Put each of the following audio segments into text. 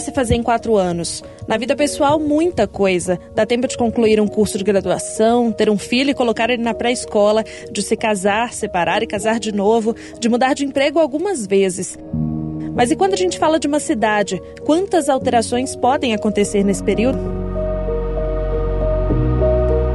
para se fazer em quatro anos. Na vida pessoal, muita coisa. Dá tempo de concluir um curso de graduação, ter um filho e colocar ele na pré-escola, de se casar, separar e casar de novo, de mudar de emprego algumas vezes. Mas e quando a gente fala de uma cidade? Quantas alterações podem acontecer nesse período?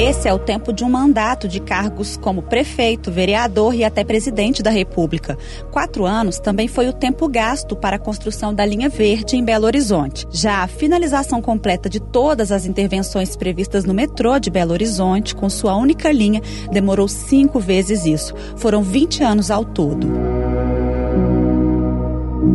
Esse é o tempo de um mandato de cargos como prefeito, vereador e até presidente da República. Quatro anos também foi o tempo gasto para a construção da linha verde em Belo Horizonte. Já a finalização completa de todas as intervenções previstas no metrô de Belo Horizonte, com sua única linha, demorou cinco vezes isso. Foram 20 anos ao todo.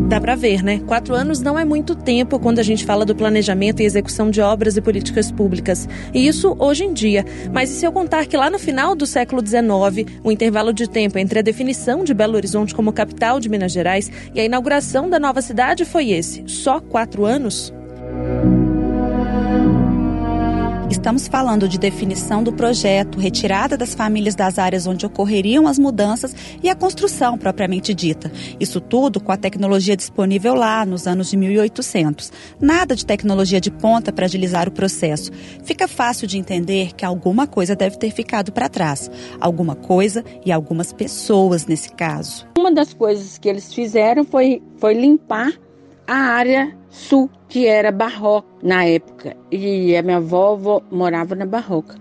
Dá para ver, né? Quatro anos não é muito tempo quando a gente fala do planejamento e execução de obras e políticas públicas. E isso hoje em dia. Mas e se eu contar que lá no final do século XIX, o intervalo de tempo entre a definição de Belo Horizonte como capital de Minas Gerais e a inauguração da nova cidade foi esse? Só quatro anos? Estamos falando de definição do projeto, retirada das famílias das áreas onde ocorreriam as mudanças e a construção propriamente dita. Isso tudo com a tecnologia disponível lá nos anos de 1800. Nada de tecnologia de ponta para agilizar o processo. Fica fácil de entender que alguma coisa deve ter ficado para trás. Alguma coisa e algumas pessoas nesse caso. Uma das coisas que eles fizeram foi, foi limpar a área sul, que era barroca na época. E a minha avó morava na barroca.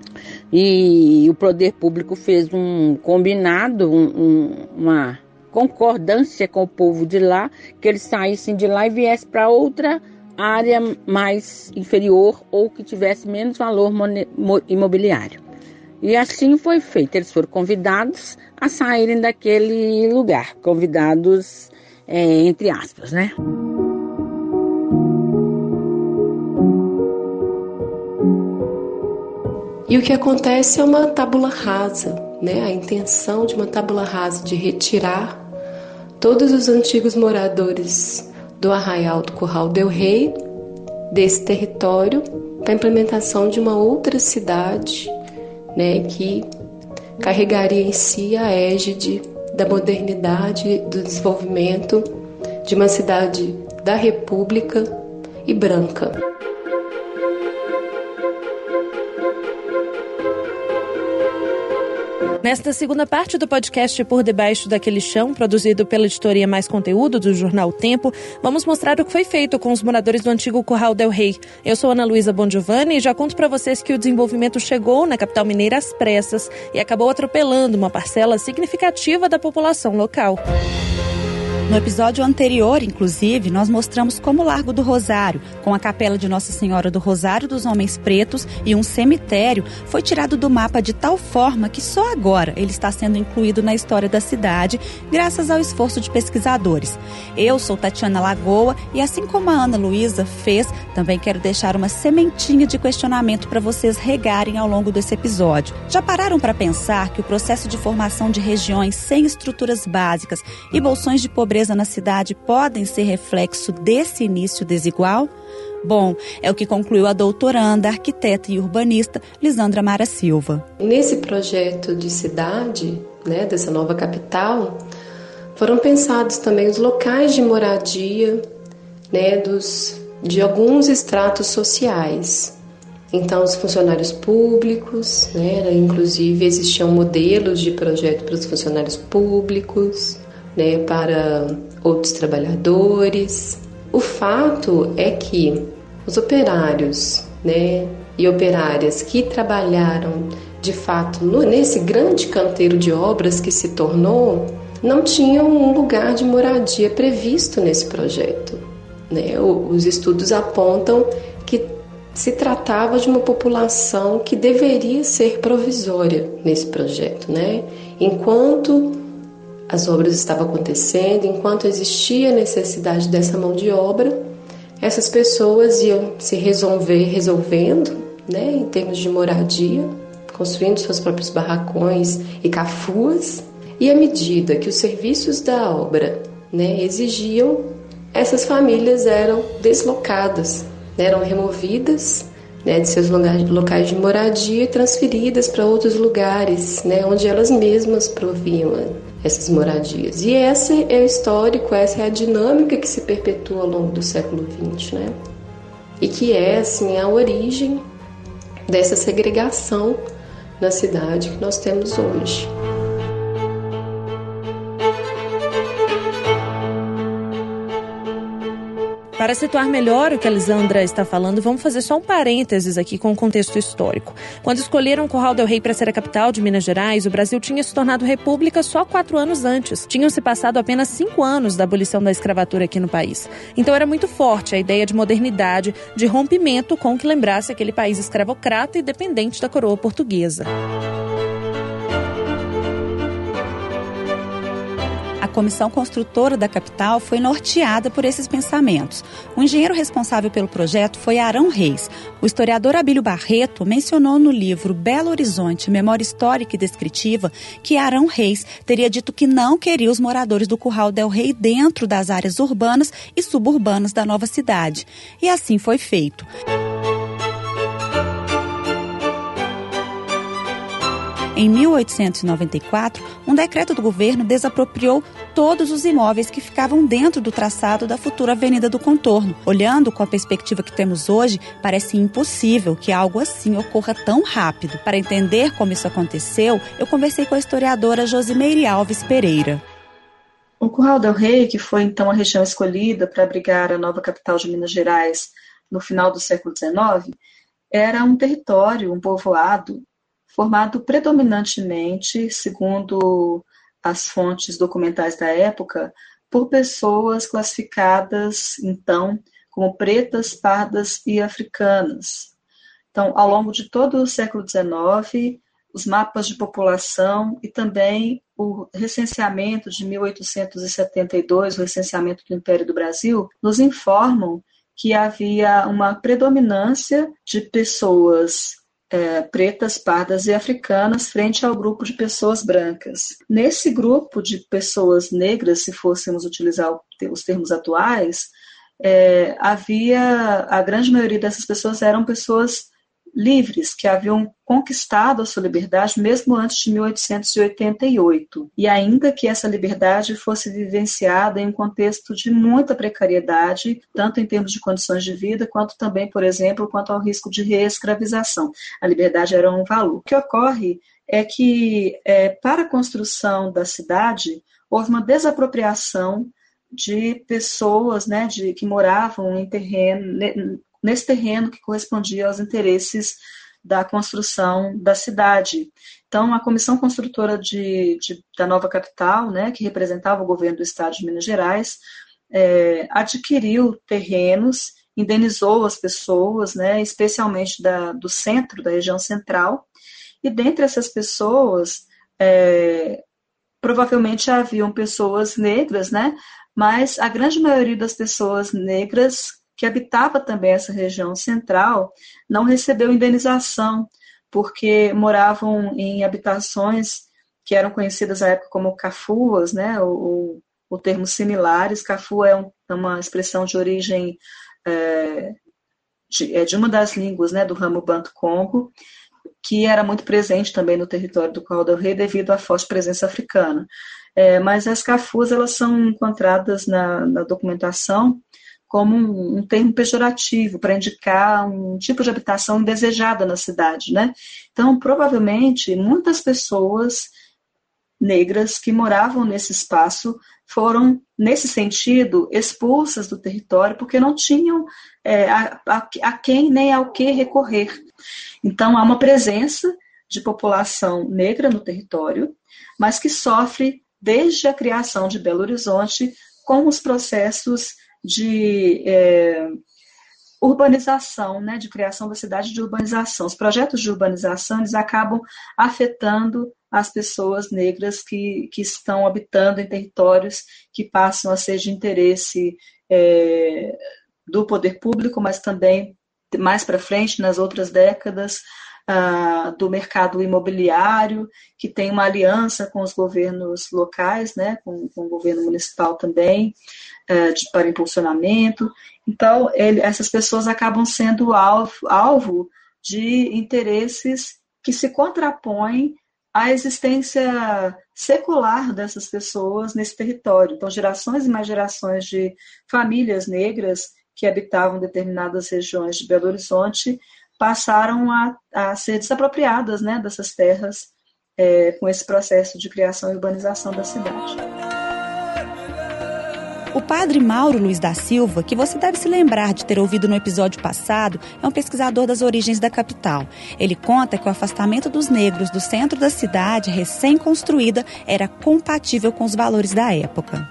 E o poder público fez um combinado, um, um, uma concordância com o povo de lá, que eles saíssem de lá e viessem para outra área mais inferior ou que tivesse menos valor imobiliário. E assim foi feito. Eles foram convidados a saírem daquele lugar, convidados é, entre aspas, né? E o que acontece é uma tábula rasa, né? a intenção de uma tábula rasa de retirar todos os antigos moradores do Arraial do Curral del Rei desse território para a implementação de uma outra cidade né, que carregaria em si a égide da modernidade, do desenvolvimento de uma cidade da República e branca. Nesta segunda parte do podcast Por Debaixo daquele Chão, produzido pela editoria Mais Conteúdo do jornal Tempo, vamos mostrar o que foi feito com os moradores do antigo Curral del Rei. Eu sou Ana Luísa Bongiovanni e já conto para vocês que o desenvolvimento chegou na capital mineira às pressas e acabou atropelando uma parcela significativa da população local. No episódio anterior, inclusive, nós mostramos como o Largo do Rosário, com a capela de Nossa Senhora do Rosário dos Homens Pretos e um cemitério, foi tirado do mapa de tal forma que só agora ele está sendo incluído na história da cidade, graças ao esforço de pesquisadores. Eu sou Tatiana Lagoa e, assim como a Ana Luísa fez, também quero deixar uma sementinha de questionamento para vocês regarem ao longo desse episódio. Já pararam para pensar que o processo de formação de regiões sem estruturas básicas e bolsões de pobreza pobreza na cidade podem ser reflexo desse início desigual? Bom, é o que concluiu a doutoranda, arquiteta e urbanista Lisandra Mara Silva. Nesse projeto de cidade, né, dessa nova capital, foram pensados também os locais de moradia né, dos, de alguns estratos sociais. Então, os funcionários públicos, né, inclusive existiam modelos de projeto para os funcionários públicos, né, para outros trabalhadores. O fato é que os operários né, e operárias que trabalharam de fato no, nesse grande canteiro de obras que se tornou não tinham um lugar de moradia previsto nesse projeto. Né? Os estudos apontam que se tratava de uma população que deveria ser provisória nesse projeto, né? Enquanto as obras estavam acontecendo, enquanto existia necessidade dessa mão de obra, essas pessoas iam se resolver resolvendo, né, em termos de moradia, construindo seus próprios barracões e cafuas, e à medida que os serviços da obra, né, exigiam, essas famílias eram deslocadas, né, eram removidas né, de seus locais de moradia e transferidas para outros lugares, né, onde elas mesmas proviam essas moradias. E esse é o histórico, essa é a dinâmica que se perpetua ao longo do século XX, né? e que é assim a origem dessa segregação na cidade que nós temos hoje. Para situar melhor o que a Lisandra está falando, vamos fazer só um parênteses aqui com o contexto histórico. Quando escolheram Curral del Rei para ser a capital de Minas Gerais, o Brasil tinha se tornado república só quatro anos antes. Tinham se passado apenas cinco anos da abolição da escravatura aqui no país. Então era muito forte a ideia de modernidade, de rompimento com o que lembrasse aquele país escravocrata e dependente da coroa portuguesa. Comissão construtora da capital foi norteada por esses pensamentos. O engenheiro responsável pelo projeto foi Arão Reis. O historiador Abílio Barreto mencionou no livro Belo Horizonte, Memória Histórica e Descritiva, que Arão Reis teria dito que não queria os moradores do Curral del Rei dentro das áreas urbanas e suburbanas da nova cidade. E assim foi feito. Em 1894, um decreto do governo desapropriou todos os imóveis que ficavam dentro do traçado da futura Avenida do Contorno. Olhando com a perspectiva que temos hoje, parece impossível que algo assim ocorra tão rápido. Para entender como isso aconteceu, eu conversei com a historiadora Josimeire Alves Pereira. O Curral del Rei, que foi então a região escolhida para abrigar a nova capital de Minas Gerais no final do século XIX, era um território, um povoado formado predominantemente, segundo as fontes documentais da época, por pessoas classificadas, então, como pretas, pardas e africanas. Então, ao longo de todo o século XIX, os mapas de população e também o recenseamento de 1872, o recenseamento do Império do Brasil, nos informam que havia uma predominância de pessoas pretas, pardas e africanas frente ao grupo de pessoas brancas. Nesse grupo de pessoas negras, se fôssemos utilizar os termos atuais, é, havia a grande maioria dessas pessoas eram pessoas livres que haviam conquistado a sua liberdade mesmo antes de 1888. E ainda que essa liberdade fosse vivenciada em um contexto de muita precariedade, tanto em termos de condições de vida, quanto também, por exemplo, quanto ao risco de reescravização. A liberdade era um valor. O que ocorre é que, é, para a construção da cidade, houve uma desapropriação de pessoas né, de, que moravam em terreno, nesse terreno que correspondia aos interesses da construção da cidade. Então, a comissão construtora de, de, da nova capital, né, que representava o governo do estado de Minas Gerais, é, adquiriu terrenos, indenizou as pessoas, né, especialmente da, do centro, da região central, e dentre essas pessoas, é, provavelmente haviam pessoas negras, né, mas a grande maioria das pessoas negras que habitava também essa região central, não recebeu indenização, porque moravam em habitações que eram conhecidas à época como cafuas, né, ou, ou termos similares. Cafu é, um, é uma expressão de origem é, de, é de, uma das línguas né, do ramo Banto-Congo, que era muito presente também no território do Qual del Rei devido à forte presença africana. É, mas as cafuas elas são encontradas na, na documentação como um, um termo pejorativo para indicar um tipo de habitação indesejada na cidade, né? Então, provavelmente, muitas pessoas negras que moravam nesse espaço foram, nesse sentido, expulsas do território porque não tinham é, a, a, a quem nem ao que recorrer. Então, há uma presença de população negra no território, mas que sofre desde a criação de Belo Horizonte com os processos de é, urbanização, né, de criação da cidade de urbanização. Os projetos de urbanização eles acabam afetando as pessoas negras que, que estão habitando em territórios que passam a ser de interesse é, do poder público, mas também mais para frente, nas outras décadas, ah, do mercado imobiliário, que tem uma aliança com os governos locais, né, com, com o governo municipal também, ah, de, para impulsionamento. Então, ele, essas pessoas acabam sendo alvo, alvo de interesses que se contrapõem à existência secular dessas pessoas nesse território. Então, gerações e mais gerações de famílias negras que habitavam determinadas regiões de Belo Horizonte passaram a, a ser desapropriadas né, dessas terras é, com esse processo de criação e urbanização da cidade. O padre Mauro Luiz da Silva, que você deve se lembrar de ter ouvido no episódio passado, é um pesquisador das origens da capital. Ele conta que o afastamento dos negros do centro da cidade, recém-construída, era compatível com os valores da época.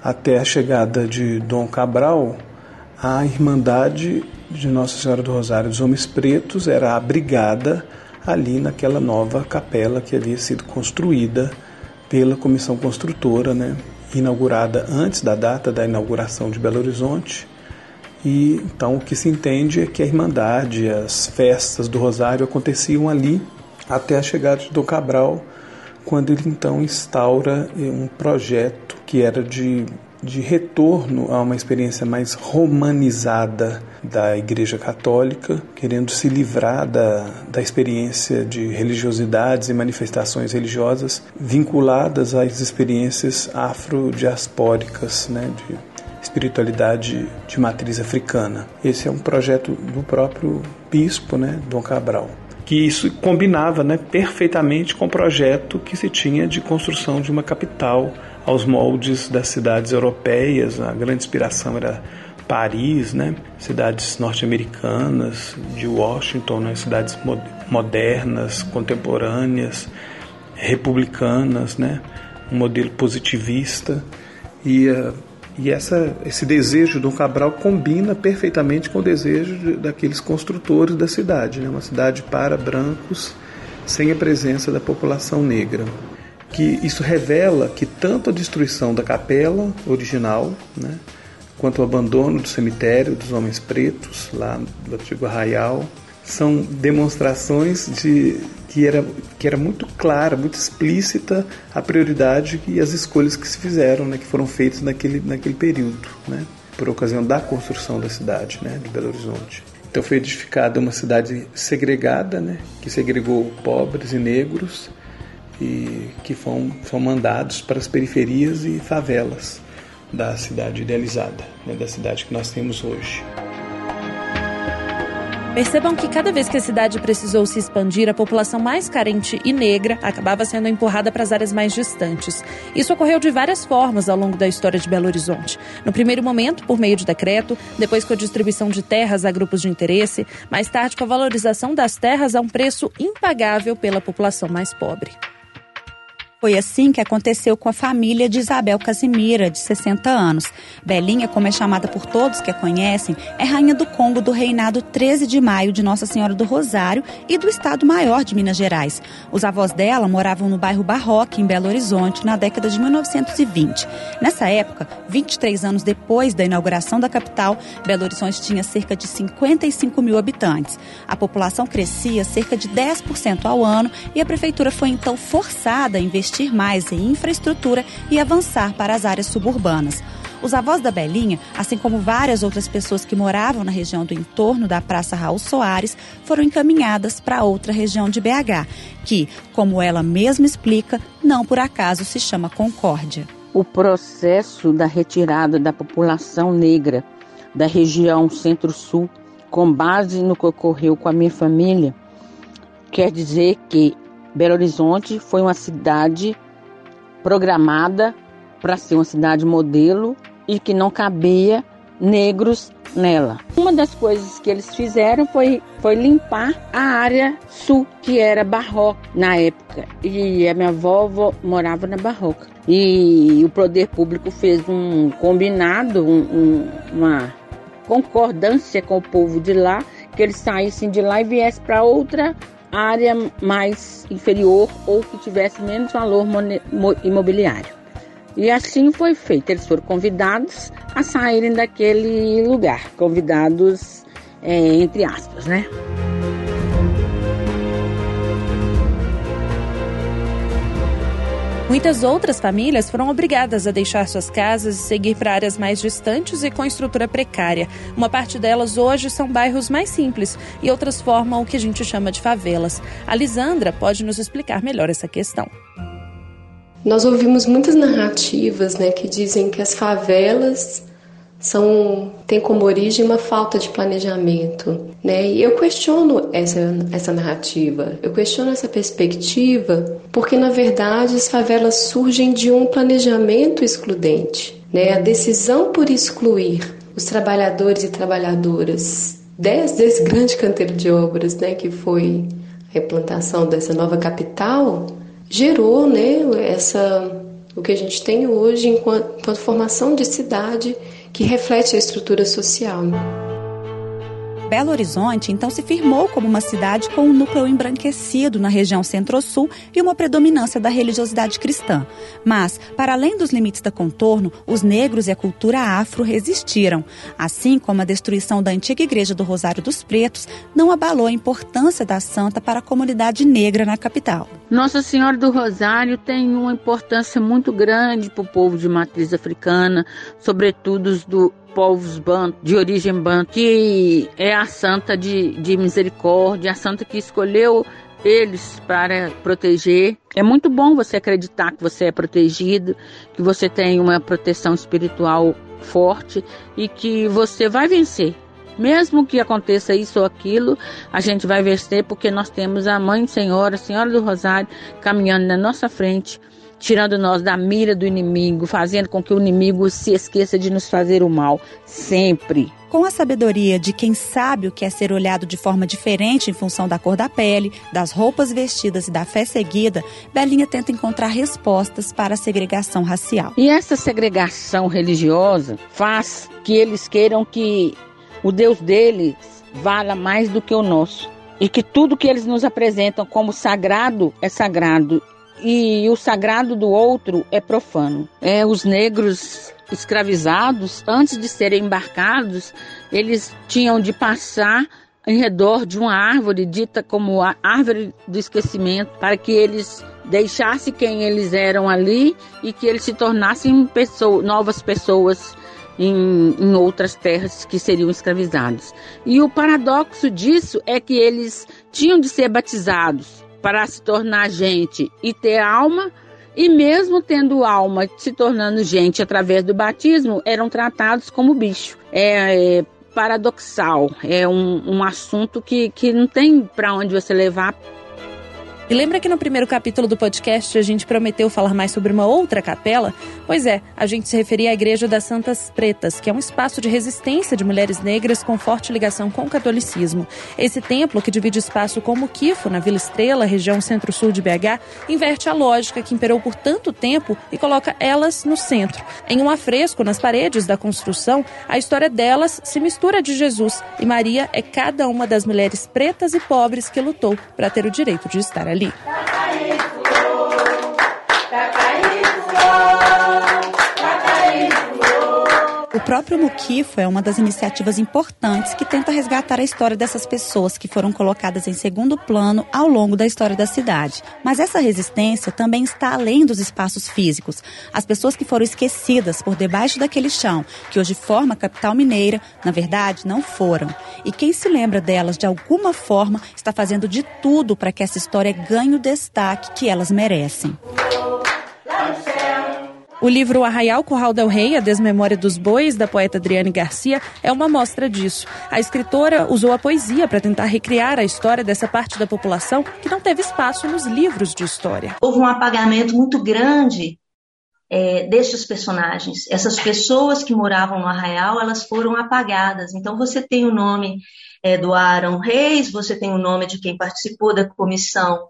Até a chegada de Dom Cabral, a Irmandade de Nossa Senhora do Rosário dos Homens Pretos era abrigada ali naquela nova capela que havia sido construída pela comissão construtora, né? inaugurada antes da data da inauguração de Belo Horizonte. E então o que se entende é que a Irmandade, as festas do Rosário aconteciam ali até a chegada de Dom Cabral, quando ele então instaura um projeto que era de de retorno a uma experiência mais romanizada da Igreja Católica, querendo se livrar da, da experiência de religiosidades e manifestações religiosas vinculadas às experiências afrodiaspóricas, né, de espiritualidade de matriz africana. Esse é um projeto do próprio bispo, né, Dom Cabral que isso combinava né, perfeitamente com o projeto que se tinha de construção de uma capital aos moldes das cidades europeias. A grande inspiração era Paris, né? cidades norte-americanas, de Washington, né? cidades modernas, contemporâneas, republicanas, né? um modelo positivista. E, uh, e essa, esse desejo do Cabral combina perfeitamente com o desejo de, daqueles construtores da cidade, né? uma cidade para brancos, sem a presença da população negra que isso revela que tanto a destruição da capela original, né, quanto o abandono do cemitério dos homens pretos lá do antigo arraial são demonstrações de que era, que era muito clara, muito explícita a prioridade e as escolhas que se fizeram, né, que foram feitas naquele, naquele período, né, por ocasião da construção da cidade né, de Belo Horizonte. Então foi edificada uma cidade segregada, né, que segregou pobres e negros, e que foram, foram mandados para as periferias e favelas da cidade idealizada, né, da cidade que nós temos hoje. Percebam que cada vez que a cidade precisou se expandir, a população mais carente e negra acabava sendo empurrada para as áreas mais distantes. Isso ocorreu de várias formas ao longo da história de Belo Horizonte. No primeiro momento, por meio de decreto, depois com a distribuição de terras a grupos de interesse, mais tarde com a valorização das terras a um preço impagável pela população mais pobre. Foi assim que aconteceu com a família de Isabel Casimira, de 60 anos. Belinha, como é chamada por todos que a conhecem, é rainha do Congo do reinado 13 de maio de Nossa Senhora do Rosário e do Estado Maior de Minas Gerais. Os avós dela moravam no bairro Barroque, em Belo Horizonte, na década de 1920. Nessa época, 23 anos depois da inauguração da capital, Belo Horizonte tinha cerca de 55 mil habitantes. A população crescia cerca de 10% ao ano e a prefeitura foi então forçada a investir investir mais em infraestrutura e avançar para as áreas suburbanas. Os avós da Belinha, assim como várias outras pessoas que moravam na região do entorno da Praça Raul Soares, foram encaminhadas para outra região de BH, que, como ela mesma explica, não por acaso se chama Concórdia. O processo da retirada da população negra da região Centro-Sul, com base no que ocorreu com a minha família, quer dizer que Belo Horizonte foi uma cidade programada para ser uma cidade modelo e que não cabia negros nela. Uma das coisas que eles fizeram foi, foi limpar a área sul, que era barroca na época. E a minha avó morava na barroca. E o poder público fez um combinado, um, um, uma concordância com o povo de lá, que eles saíssem de lá e viessem para outra área mais inferior ou que tivesse menos valor imobiliário. E assim foi feito. Eles foram convidados a saírem daquele lugar, convidados é, entre aspas, né? Muitas outras famílias foram obrigadas a deixar suas casas e seguir para áreas mais distantes e com estrutura precária. Uma parte delas hoje são bairros mais simples e outras formam o que a gente chama de favelas. A Lisandra pode nos explicar melhor essa questão. Nós ouvimos muitas narrativas né, que dizem que as favelas são tem como origem uma falta de planejamento, né? E eu questiono essa essa narrativa, eu questiono essa perspectiva, porque na verdade as favelas surgem de um planejamento excludente, né? A decisão por excluir os trabalhadores e trabalhadoras desde esse grande canteiro de obras, né, que foi a implantação dessa nova capital, gerou, né, essa o que a gente tem hoje enquanto, enquanto formação de cidade que reflete a estrutura social. Belo Horizonte então se firmou como uma cidade com um núcleo embranquecido na região centro-sul e uma predominância da religiosidade cristã. Mas, para além dos limites da contorno, os negros e a cultura afro resistiram, assim como a destruição da antiga igreja do Rosário dos Pretos não abalou a importância da santa para a comunidade negra na capital. Nossa Senhora do Rosário tem uma importância muito grande para o povo de matriz africana, sobretudo os do povos banto, de origem banto, que é a santa de, de misericórdia, a santa que escolheu eles para proteger. É muito bom você acreditar que você é protegido, que você tem uma proteção espiritual forte e que você vai vencer. Mesmo que aconteça isso ou aquilo, a gente vai vencer porque nós temos a Mãe Senhora, a Senhora do Rosário, caminhando na nossa frente tirando nós da mira do inimigo, fazendo com que o inimigo se esqueça de nos fazer o mal, sempre. Com a sabedoria de quem sabe o que é ser olhado de forma diferente em função da cor da pele, das roupas vestidas e da fé seguida, Belinha tenta encontrar respostas para a segregação racial. E essa segregação religiosa faz que eles queiram que o Deus deles vala mais do que o nosso. E que tudo que eles nos apresentam como sagrado é sagrado e o sagrado do outro é profano. É, os negros escravizados, antes de serem embarcados, eles tinham de passar em redor de uma árvore dita como a árvore do esquecimento, para que eles deixassem quem eles eram ali e que eles se tornassem pessoa, novas pessoas em, em, outras terras que seriam escravizados. E o paradoxo disso é que eles tinham de ser batizados para se tornar gente e ter alma, e mesmo tendo alma, se tornando gente através do batismo, eram tratados como bicho. É, é paradoxal, é um, um assunto que, que não tem para onde você levar e lembra que no primeiro capítulo do podcast a gente prometeu falar mais sobre uma outra capela? Pois é, a gente se referia à Igreja das Santas Pretas, que é um espaço de resistência de mulheres negras com forte ligação com o catolicismo. Esse templo, que divide espaço com Muquifo, na Vila Estrela, região centro-sul de BH, inverte a lógica que imperou por tanto tempo e coloca elas no centro. Em um afresco nas paredes da construção, a história delas se mistura de Jesus e Maria é cada uma das mulheres pretas e pobres que lutou para ter o direito de estar ali ali. O próprio Muquifo é uma das iniciativas importantes que tenta resgatar a história dessas pessoas que foram colocadas em segundo plano ao longo da história da cidade. Mas essa resistência também está além dos espaços físicos. As pessoas que foram esquecidas por debaixo daquele chão, que hoje forma a capital mineira, na verdade, não foram. E quem se lembra delas de alguma forma está fazendo de tudo para que essa história ganhe o destaque que elas merecem. O livro Arraial Curral del Rei, A Desmemória dos Bois, da poeta Adriane Garcia, é uma mostra disso. A escritora usou a poesia para tentar recriar a história dessa parte da população que não teve espaço nos livros de história. Houve um apagamento muito grande é, destes personagens. Essas pessoas que moravam no Arraial, elas foram apagadas. Então você tem o nome é, do Aaron Reis, você tem o nome de quem participou da comissão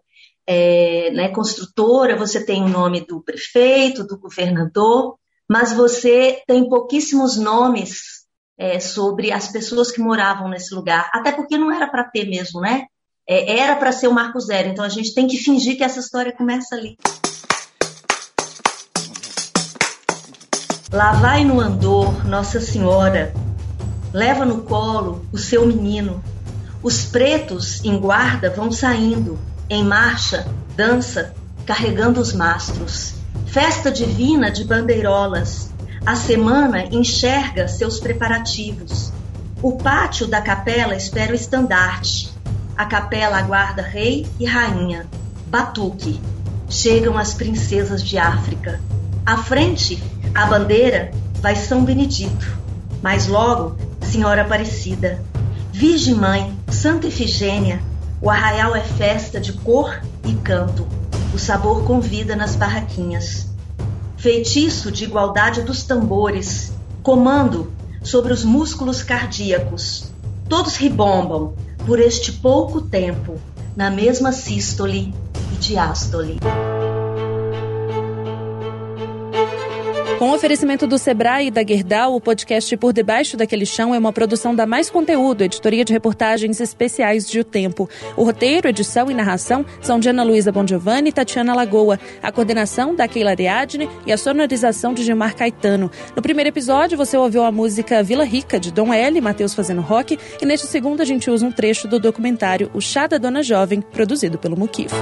é, né, construtora, você tem o nome do prefeito, do governador, mas você tem pouquíssimos nomes é, sobre as pessoas que moravam nesse lugar, até porque não era para ter mesmo, né? É, era para ser o Marco Zero, então a gente tem que fingir que essa história começa ali. Lá vai no andor Nossa Senhora, leva no colo o seu menino. Os pretos em guarda vão saindo, em marcha, dança, carregando os mastros. Festa divina de bandeirolas. A semana enxerga seus preparativos. O pátio da capela espera o estandarte. A capela aguarda rei e rainha. Batuque. Chegam as princesas de África. À frente, a bandeira vai São Benedito. Mais logo, Senhora Aparecida, Virgem Mãe, Santa Efigênia, o arraial é festa de cor e canto. O sabor convida nas barraquinhas. Feitiço de igualdade dos tambores, comando sobre os músculos cardíacos. Todos ribombam por este pouco tempo, na mesma sístole e diástole. Com oferecimento do Sebrae e da Gerdau, o podcast Por Debaixo daquele Chão é uma produção da Mais Conteúdo, editoria de reportagens especiais de O Tempo. O roteiro, edição e narração são de Ana Luísa Bongiovanni e Tatiana Lagoa. A coordenação da Keila Ariadne e a sonorização de Gilmar Caetano. No primeiro episódio, você ouviu a música Vila Rica, de Dom L, Matheus fazendo rock, e neste segundo a gente usa um trecho do documentário O Chá da Dona Jovem, produzido pelo Muquifo.